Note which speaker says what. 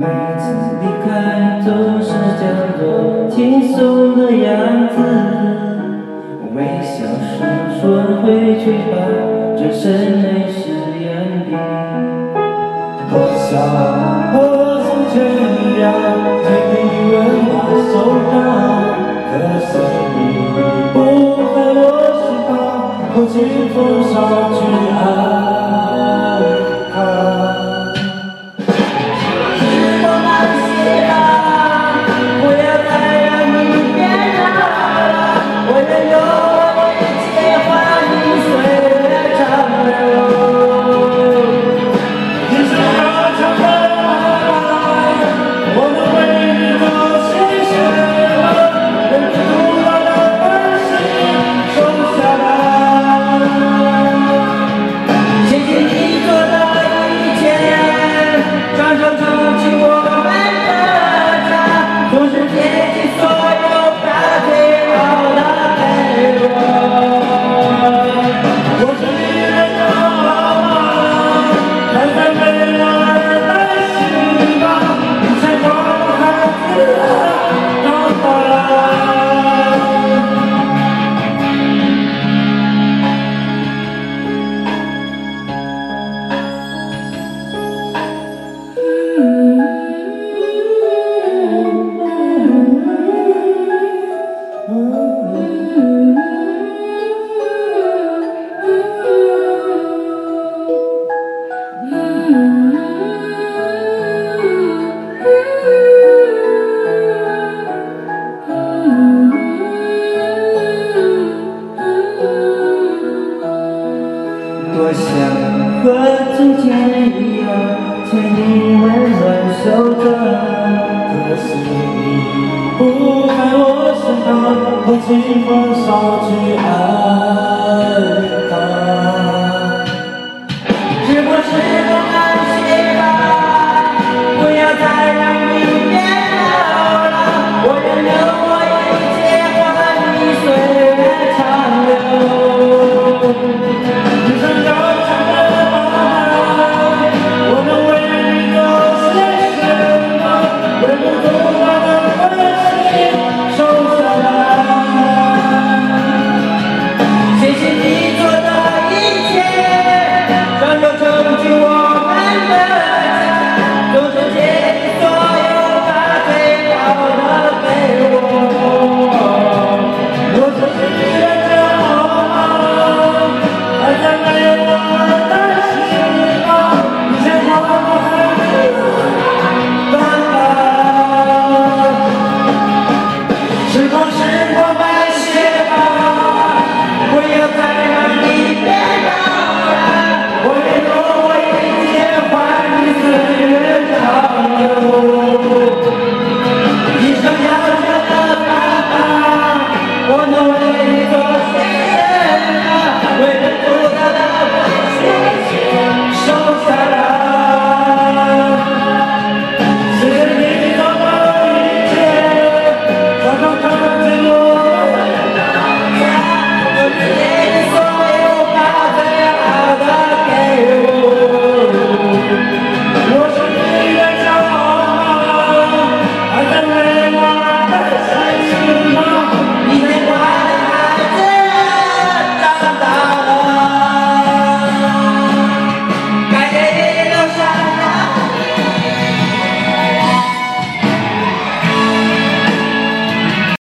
Speaker 1: 每次离开，总是假作轻松的样子，微笑说说回去吧，转身泪湿。多想和从前一样，牵你温暖手着。可惜你不在我身旁，我清风捎去爱。